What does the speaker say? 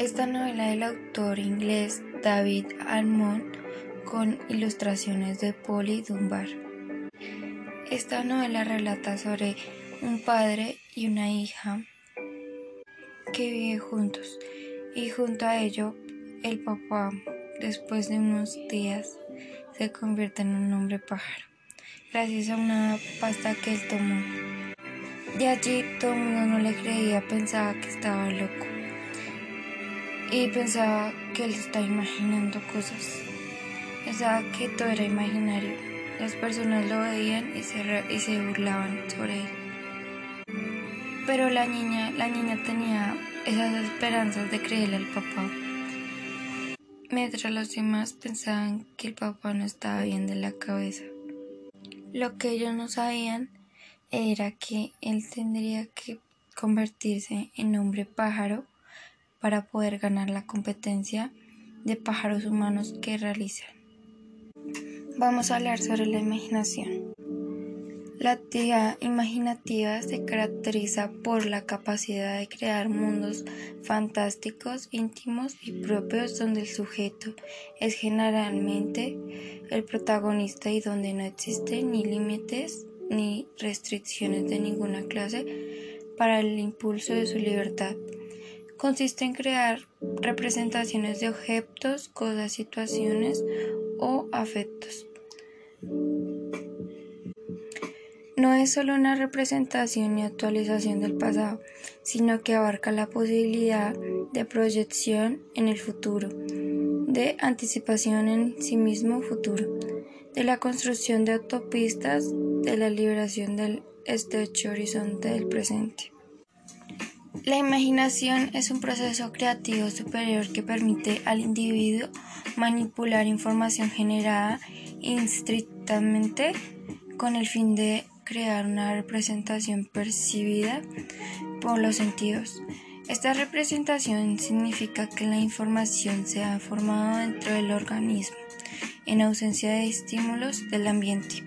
Esta novela del autor inglés David Almond con ilustraciones de Polly Dunbar. Esta novela relata sobre un padre y una hija que viven juntos y junto a ello el papá después de unos días se convierte en un hombre pájaro gracias a una pasta que él tomó. De allí todo el mundo no le creía, pensaba que estaba loco y pensaba que él estaba imaginando cosas. Pensaba que todo era imaginario. Las personas lo veían y se, y se burlaban sobre él. Pero la niña, la niña tenía esas esperanzas de creerle al papá. Mientras los demás pensaban que el papá no estaba bien de la cabeza. Lo que ellos no sabían era que él tendría que convertirse en hombre pájaro para poder ganar la competencia de pájaros humanos que realizan. Vamos a hablar sobre la imaginación. La actividad imaginativa se caracteriza por la capacidad de crear mundos fantásticos, íntimos y propios donde el sujeto es generalmente el protagonista y donde no existen ni límites ni restricciones de ninguna clase para el impulso de su libertad consiste en crear representaciones de objetos, cosas, situaciones o afectos. No es solo una representación y actualización del pasado, sino que abarca la posibilidad de proyección en el futuro, de anticipación en sí mismo futuro, de la construcción de autopistas, de la liberación del estrecho horizonte del presente. La imaginación es un proceso creativo superior que permite al individuo manipular información generada instrictamente con el fin de crear una representación percibida por los sentidos. Esta representación significa que la información se ha formado dentro del organismo, en ausencia de estímulos del ambiente.